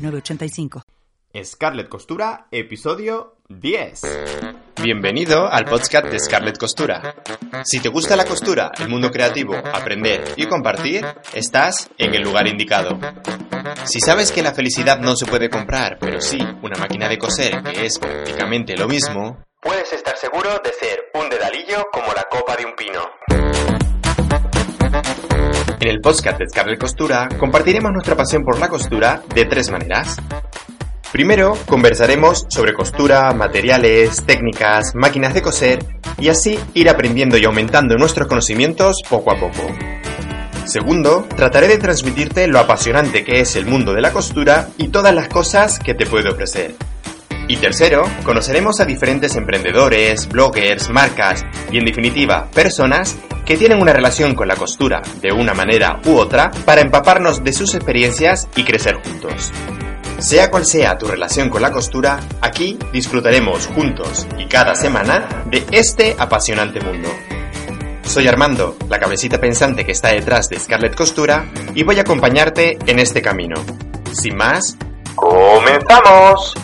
906985. Scarlett Costura, episodio 10. Bienvenido al podcast de Scarlett Costura. Si te gusta la costura, el mundo creativo, aprender y compartir, estás en el lugar indicado. Si sabes que la felicidad no se puede comprar, pero sí una máquina de coser que es prácticamente lo mismo, puedes estar seguro de ser un dedalillo como la copa de un pino. En el podcast de Scarlett Costura compartiremos nuestra pasión por la costura de tres maneras. Primero, conversaremos sobre costura, materiales, técnicas, máquinas de coser y así ir aprendiendo y aumentando nuestros conocimientos poco a poco. Segundo, trataré de transmitirte lo apasionante que es el mundo de la costura y todas las cosas que te puede ofrecer. Y tercero, conoceremos a diferentes emprendedores, bloggers, marcas y en definitiva, personas que tienen una relación con la costura de una manera u otra para empaparnos de sus experiencias y crecer juntos. Sea cual sea tu relación con la costura, aquí disfrutaremos juntos y cada semana de este apasionante mundo. Soy Armando, la cabecita pensante que está detrás de Scarlett Costura, y voy a acompañarte en este camino. Sin más, ¡comenzamos!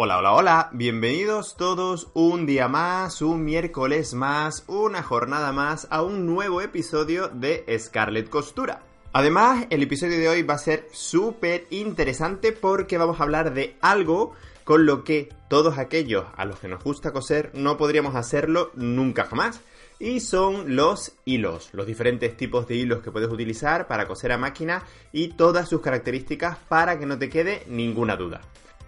Hola, hola, hola, bienvenidos todos un día más, un miércoles más, una jornada más a un nuevo episodio de Scarlett Costura. Además, el episodio de hoy va a ser súper interesante porque vamos a hablar de algo con lo que todos aquellos a los que nos gusta coser no podríamos hacerlo nunca jamás. Y son los hilos, los diferentes tipos de hilos que puedes utilizar para coser a máquina y todas sus características para que no te quede ninguna duda.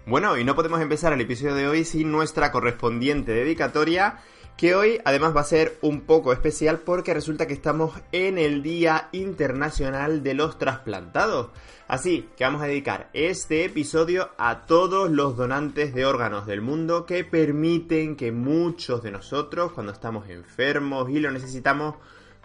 Bueno, y no podemos empezar el episodio de hoy sin nuestra correspondiente dedicatoria, que hoy además va a ser un poco especial porque resulta que estamos en el Día Internacional de los Trasplantados. Así que vamos a dedicar este episodio a todos los donantes de órganos del mundo que permiten que muchos de nosotros, cuando estamos enfermos y lo necesitamos,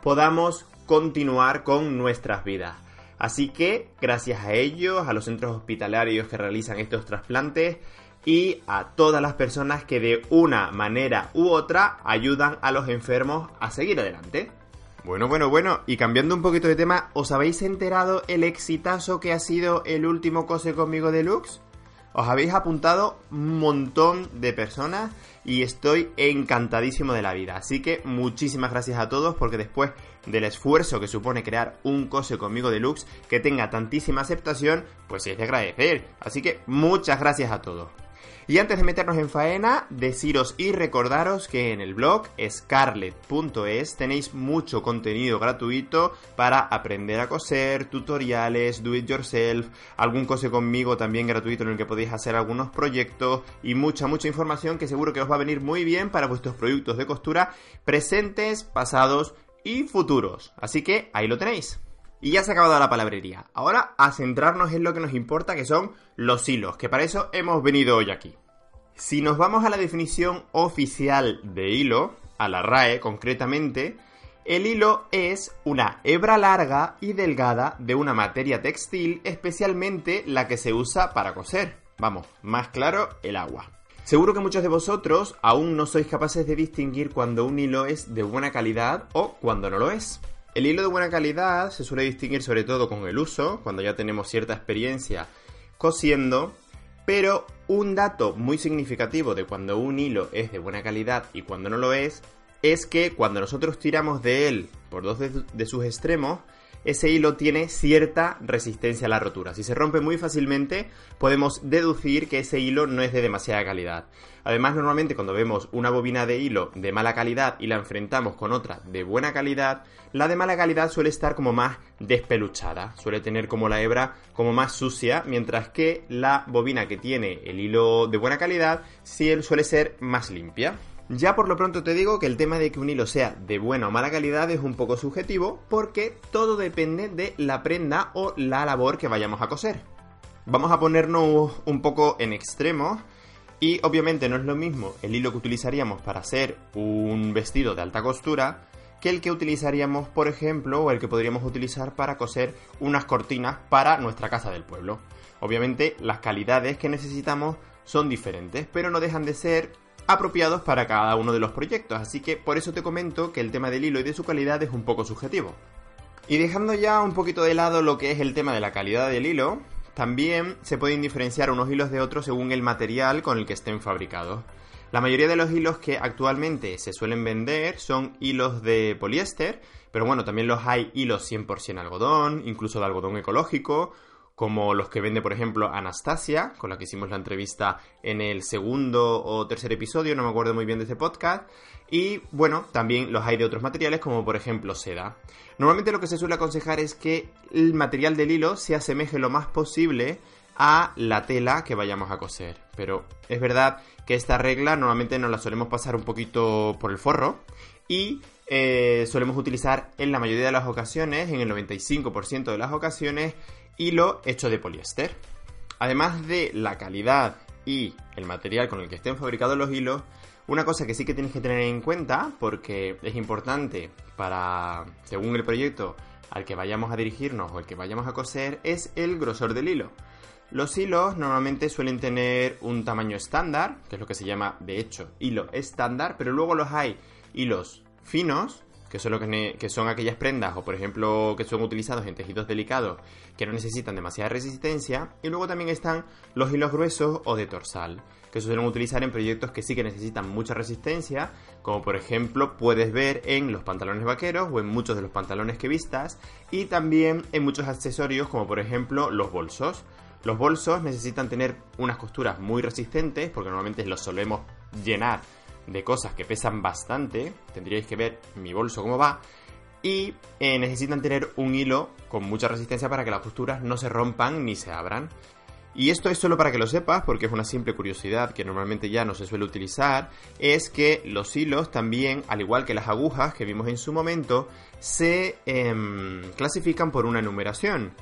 podamos continuar con nuestras vidas. Así que, gracias a ellos, a los centros hospitalarios que realizan estos trasplantes y a todas las personas que de una manera u otra ayudan a los enfermos a seguir adelante. Bueno, bueno, bueno, y cambiando un poquito de tema, ¿os habéis enterado el exitazo que ha sido el último Cose conmigo deluxe? Os habéis apuntado un montón de personas y estoy encantadísimo de la vida. Así que muchísimas gracias a todos porque después del esfuerzo que supone crear un cose conmigo deluxe que tenga tantísima aceptación, pues es de agradecer. Así que muchas gracias a todos. Y antes de meternos en faena, deciros y recordaros que en el blog scarlet.es tenéis mucho contenido gratuito para aprender a coser, tutoriales, do it yourself, algún cose conmigo también gratuito en el que podéis hacer algunos proyectos y mucha, mucha información que seguro que os va a venir muy bien para vuestros productos de costura presentes, pasados y futuros. Así que ahí lo tenéis. Y ya se ha acabado la palabrería. Ahora a centrarnos en lo que nos importa, que son los hilos, que para eso hemos venido hoy aquí. Si nos vamos a la definición oficial de hilo, a la RAE concretamente, el hilo es una hebra larga y delgada de una materia textil, especialmente la que se usa para coser. Vamos, más claro, el agua. Seguro que muchos de vosotros aún no sois capaces de distinguir cuando un hilo es de buena calidad o cuando no lo es. El hilo de buena calidad se suele distinguir sobre todo con el uso, cuando ya tenemos cierta experiencia cosiendo, pero un dato muy significativo de cuando un hilo es de buena calidad y cuando no lo es, es que cuando nosotros tiramos de él por dos de, sus extremos, ese hilo tiene cierta resistencia a la rotura. Si se rompe muy fácilmente, podemos deducir que ese hilo no es de demasiada calidad. Además, normalmente cuando vemos una bobina de hilo de mala calidad y la enfrentamos con otra de buena calidad, la de mala calidad suele estar como más despeluchada, suele tener como la hebra como más sucia, mientras que la bobina que tiene el hilo de buena calidad suele ser más limpia. Ya por lo pronto te digo que el tema de que un hilo sea de buena o mala calidad es un poco subjetivo porque todo depende de la prenda o la labor que vayamos a coser. Vamos a ponernos un poco en extremo y obviamente no es lo mismo el hilo que utilizaríamos para hacer un vestido de alta costura que el que utilizaríamos, por ejemplo, o el que podríamos utilizar para coser unas cortinas para nuestra casa del pueblo. Obviamente las calidades que necesitamos son diferentes, pero no dejan de ser apropiados para cada uno de los proyectos, así que por eso te comento que el tema del hilo y de su calidad es un poco subjetivo. Y dejando ya un poquito de lado lo que es el tema de la calidad del hilo, también se pueden diferenciar unos hilos de otros según el material con el que estén fabricados. La mayoría de los hilos que actualmente se suelen vender son hilos de poliéster, pero bueno, también los hay hilos 100% algodón, incluso de algodón ecológico, como los que vende, por ejemplo, Anastasia, con la que hicimos la entrevista en el segundo o tercer episodio, no me acuerdo muy bien de ese podcast. Y bueno, también los hay de otros materiales, como por ejemplo seda. Normalmente lo que se suele aconsejar es que el material del hilo se asemeje lo más posible a la tela que vayamos a coser. Pero es verdad que esta regla normalmente nos la solemos pasar un poquito por el forro y eh, solemos utilizar en la mayoría de las ocasiones, en el 95% de las ocasiones, hilo hecho de poliéster. Además de la calidad y el material con el que estén fabricados los hilos, una cosa que sí que tienes que tener en cuenta, porque es importante para, según el proyecto al que vayamos a dirigirnos o el que vayamos a coser, es el grosor del hilo. Los hilos normalmente suelen tener un tamaño estándar, que es lo que se llama, de hecho, hilo estándar, pero luego los hay hilos finos, que son, lo que, son aquellas prendas o por ejemplo que son utilizados en tejidos delicados que no necesitan demasiada resistencia y luego también están los hilos gruesos o de torsal que suelen utilizar en proyectos que sí que necesitan mucha resistencia como por ejemplo puedes ver en los pantalones vaqueros o en muchos de los pantalones que vistas y también en muchos accesorios como por ejemplo los bolsos. Los bolsos necesitan tener unas costuras muy resistentes porque normalmente los solemos llenar de cosas que pesan bastante. Tendríais que ver mi bolso cómo va. Y eh, necesitan tener un hilo con mucha resistencia para que las costuras no se rompan ni se abran. Y esto es solo para que lo sepas, porque es una simple curiosidad que normalmente ya no se suele utilizar, es que los hilos también, al igual que las agujas que vimos en su momento, se em, clasifican por una numeración.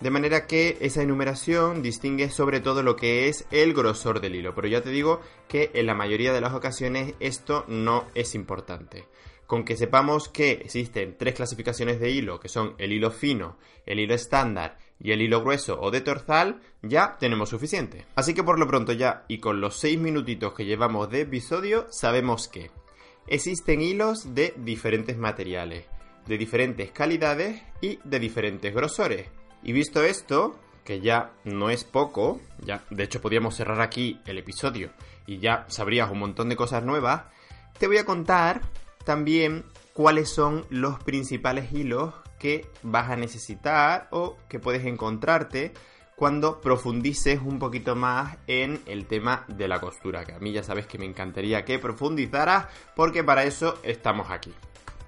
De manera que esa enumeración distingue sobre todo lo que es el grosor del hilo. Pero ya te digo que en la mayoría de las ocasiones esto no es importante. Con que sepamos que existen tres clasificaciones de hilo, que son el hilo fino, el hilo estándar y el hilo grueso o de torzal, ya tenemos suficiente. Así que por lo pronto ya, y con los seis minutitos que llevamos de episodio, sabemos que existen hilos de diferentes materiales, de diferentes calidades y de diferentes grosores y visto esto, que ya no es poco, ya de hecho podríamos cerrar aquí el episodio y ya sabrías un montón de cosas nuevas, te voy a contar también cuáles son los principales hilos que vas a necesitar o que puedes encontrarte cuando profundices un poquito más en el tema de la costura, que a mí ya sabes que me encantaría que profundizaras porque para eso estamos aquí.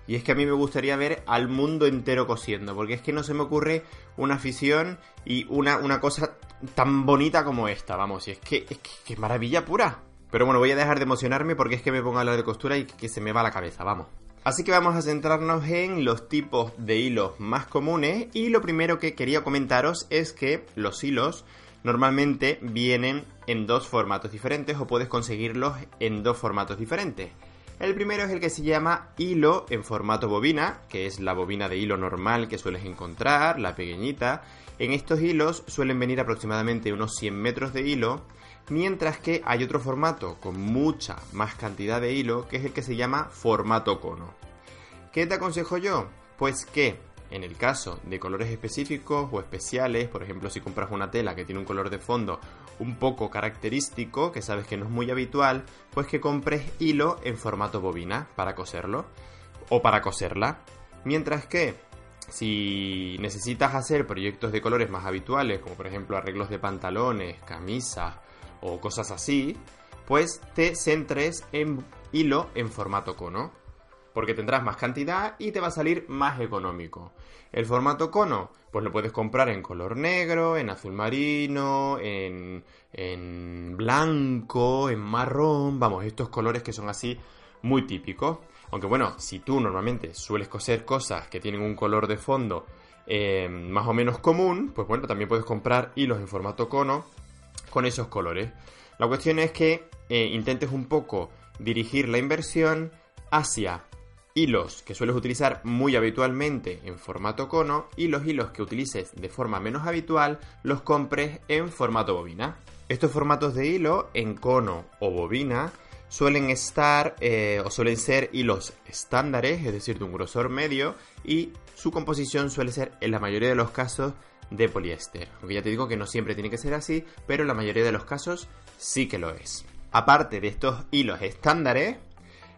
Y es que a mí me gustaría ver al mundo entero cosiendo, porque es que no se me ocurre una afición y una, una cosa tan bonita como esta, vamos, y es que es que, maravilla pura. Pero bueno, voy a dejar de emocionarme porque es que me pongo a hablar de costura y que se me va la cabeza, vamos. Así que vamos a centrarnos en los tipos de hilos más comunes y lo primero que quería comentaros es que los hilos normalmente vienen en dos formatos diferentes o puedes conseguirlos en dos formatos diferentes. El primero es el que se llama hilo en formato bobina, que es la bobina de hilo normal que sueles encontrar, la pequeñita. En estos hilos suelen venir aproximadamente unos 100 metros de hilo, mientras que hay otro formato con mucha más cantidad de hilo, que es el que se llama formato cono. ¿Qué te aconsejo yo? Pues que en el caso de colores específicos o especiales, por ejemplo si compras una tela que tiene un color de fondo un poco característico, que sabes que no es muy habitual, pues que compres hilo en formato bobina para coserlo o para coserla. Mientras que si necesitas hacer proyectos de colores más habituales, como por ejemplo arreglos de pantalones, camisas o cosas así, pues te centres en hilo en formato cono porque tendrás más cantidad y te va a salir más económico. El formato cono, pues lo puedes comprar en color negro, en azul marino, en, en blanco, en marrón, vamos, estos colores que son así muy típico. Aunque bueno, si tú normalmente sueles coser cosas que tienen un color de fondo eh, más o menos común, pues bueno, también puedes comprar hilos en formato cono con esos colores. La cuestión es que eh, intentes un poco dirigir la inversión hacia hilos que sueles utilizar muy habitualmente en formato cono y los hilos que utilices de forma menos habitual los compres en formato bobina. Estos formatos de hilo en cono o bobina suelen estar eh, o suelen ser hilos estándares, es decir, de un grosor medio y su composición suele ser en la mayoría de los casos de poliéster. Aunque ya te digo que no siempre tiene que ser así, pero en la mayoría de los casos sí que lo es. Aparte de estos hilos estándares,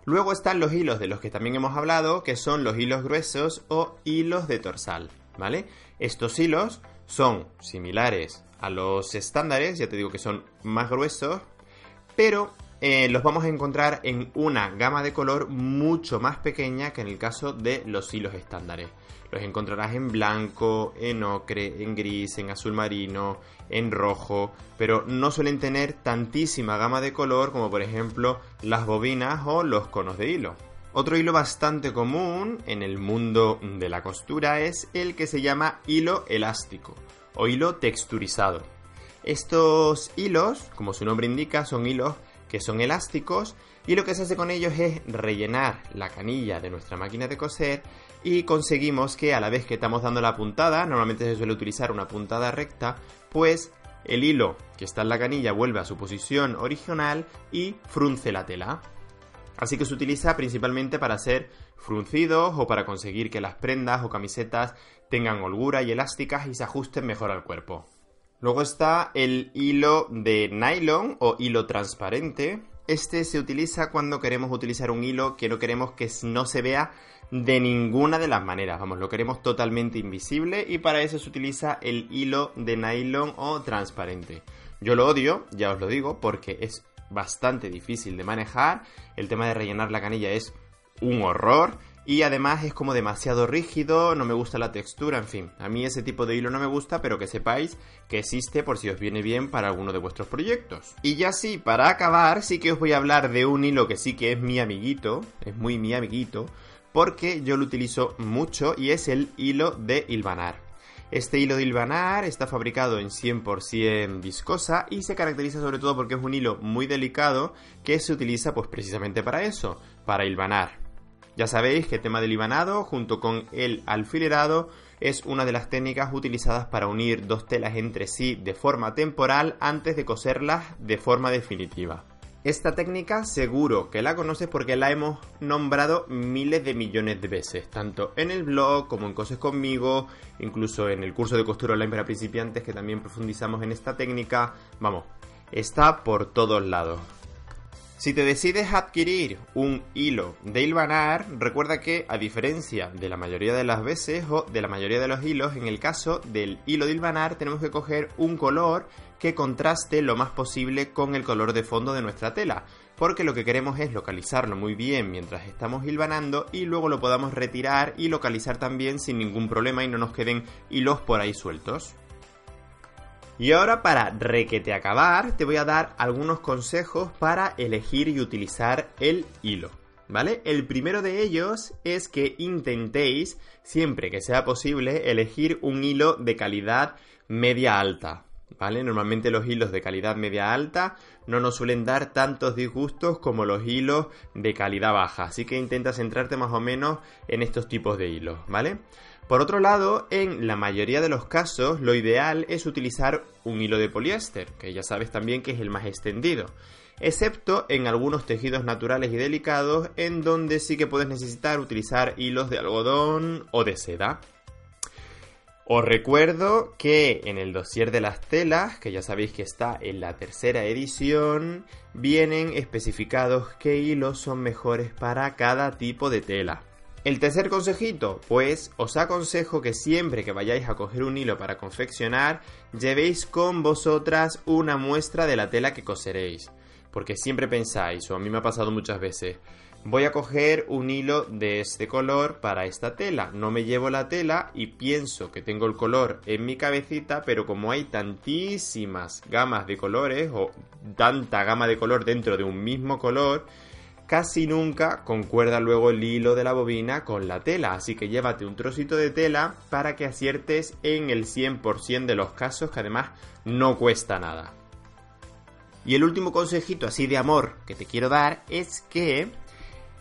luego están los hilos de los que también hemos hablado, que son los hilos gruesos o hilos de torsal, ¿vale? Estos hilos son similares a los estándares, ya te digo que son más gruesos, pero eh, los vamos a encontrar en una gama de color mucho más pequeña que en el caso de los hilos estándares. Los encontrarás en blanco, en ocre, en gris, en azul marino, en rojo, pero no suelen tener tantísima gama de color como por ejemplo las bobinas o los conos de hilo. Otro hilo bastante común en el mundo de la costura es el que se llama hilo elástico o hilo texturizado. Estos hilos, como su nombre indica, son hilos que son elásticos y lo que se hace con ellos es rellenar la canilla de nuestra máquina de coser y conseguimos que a la vez que estamos dando la puntada, normalmente se suele utilizar una puntada recta, pues el hilo que está en la canilla vuelve a su posición original y frunce la tela. Así que se utiliza principalmente para hacer fruncidos o para conseguir que las prendas o camisetas tengan holgura y elásticas y se ajusten mejor al cuerpo. Luego está el hilo de nylon o hilo transparente. Este se utiliza cuando queremos utilizar un hilo que no queremos que no se vea de ninguna de las maneras. Vamos, lo queremos totalmente invisible y para eso se utiliza el hilo de nylon o transparente. Yo lo odio, ya os lo digo, porque es bastante difícil de manejar. El tema de rellenar la canilla es un horror. Y además es como demasiado rígido, no me gusta la textura, en fin. A mí ese tipo de hilo no me gusta, pero que sepáis que existe por si os viene bien para alguno de vuestros proyectos. Y ya sí, para acabar, sí que os voy a hablar de un hilo que sí que es mi amiguito, es muy mi amiguito, porque yo lo utilizo mucho y es el hilo de hilvanar. Este hilo de hilvanar está fabricado en 100% viscosa y se caracteriza sobre todo porque es un hilo muy delicado que se utiliza pues precisamente para eso, para hilvanar. Ya sabéis que el tema del hilvanado junto con el alfilerado es una de las técnicas utilizadas para unir dos telas entre sí de forma temporal antes de coserlas de forma definitiva. Esta técnica seguro que la conoces porque la hemos nombrado miles de millones de veces, tanto en el blog como en Coses conmigo, incluso en el curso de costura online para principiantes que también profundizamos en esta técnica. Vamos, está por todos lados. Si te decides adquirir un hilo de hilvanar, recuerda que a diferencia de la mayoría de las veces o de la mayoría de los hilos, en el caso del hilo de hilvanar tenemos que coger un color que contraste lo más posible con el color de fondo de nuestra tela, porque lo que queremos es localizarlo muy bien mientras estamos hilvanando y luego lo podamos retirar y localizar también sin ningún problema y no nos queden hilos por ahí sueltos. Y ahora para requete acabar te voy a dar algunos consejos para elegir y utilizar el hilo. ¿Vale? El primero de ellos es que intentéis, siempre que sea posible, elegir un hilo de calidad media alta. ¿vale? Normalmente los hilos de calidad media alta no nos suelen dar tantos disgustos como los hilos de calidad baja, así que intenta centrarte más o menos en estos tipos de hilos, ¿vale? Por otro lado, en la mayoría de los casos, lo ideal es utilizar un hilo de poliéster, que ya sabes también que es el más extendido, excepto en algunos tejidos naturales y delicados en donde sí que puedes necesitar utilizar hilos de algodón o de seda. Os recuerdo que en el dossier de las telas, que ya sabéis que está en la tercera edición, vienen especificados qué hilos son mejores para cada tipo de tela. El tercer consejito, pues os aconsejo que siempre que vayáis a coger un hilo para confeccionar, llevéis con vosotras una muestra de la tela que coseréis. Porque siempre pensáis, o a mí me ha pasado muchas veces, voy a coger un hilo de este color para esta tela. No me llevo la tela y pienso que tengo el color en mi cabecita, pero como hay tantísimas gamas de colores o tanta gama de color dentro de un mismo color, casi nunca concuerda luego el hilo de la bobina con la tela, así que llévate un trocito de tela para que aciertes en el 100% de los casos, que además no cuesta nada. Y el último consejito así de amor que te quiero dar es que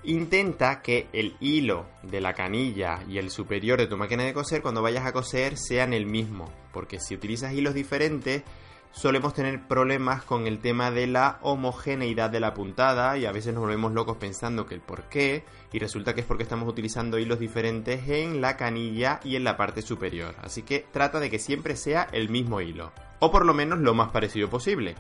intenta que el hilo de la canilla y el superior de tu máquina de coser cuando vayas a coser sean el mismo, porque si utilizas hilos diferentes solemos tener problemas con el tema de la homogeneidad de la puntada y a veces nos volvemos locos pensando que el por qué y resulta que es porque estamos utilizando hilos diferentes en la canilla y en la parte superior. Así que trata de que siempre sea el mismo hilo, o por lo menos lo más parecido posible.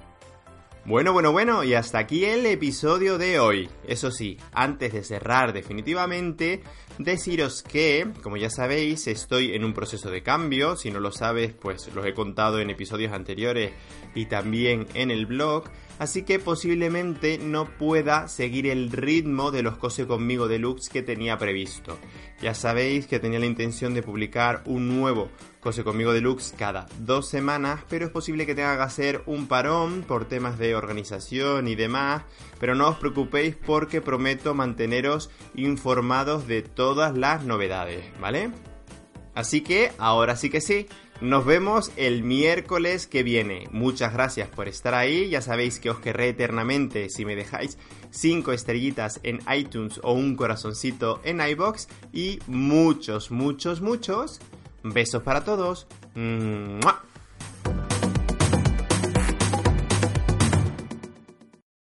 Bueno, bueno, bueno, y hasta aquí el episodio de hoy. Eso sí, antes de cerrar definitivamente, deciros que, como ya sabéis, estoy en un proceso de cambio. Si no lo sabes, pues los he contado en episodios anteriores y también en el blog. Así que posiblemente no pueda seguir el ritmo de los Cose conmigo deluxe que tenía previsto. Ya sabéis que tenía la intención de publicar un nuevo Cose conmigo deluxe cada dos semanas, pero es posible que tenga que hacer un parón por temas de organización y demás, pero no os preocupéis porque prometo manteneros informados de todas las novedades, ¿vale? Así que ahora sí que sí, nos vemos el miércoles que viene. Muchas gracias por estar ahí. Ya sabéis que os querré eternamente si me dejáis 5 estrellitas en iTunes o un corazoncito en iBox. Y muchos, muchos, muchos besos para todos.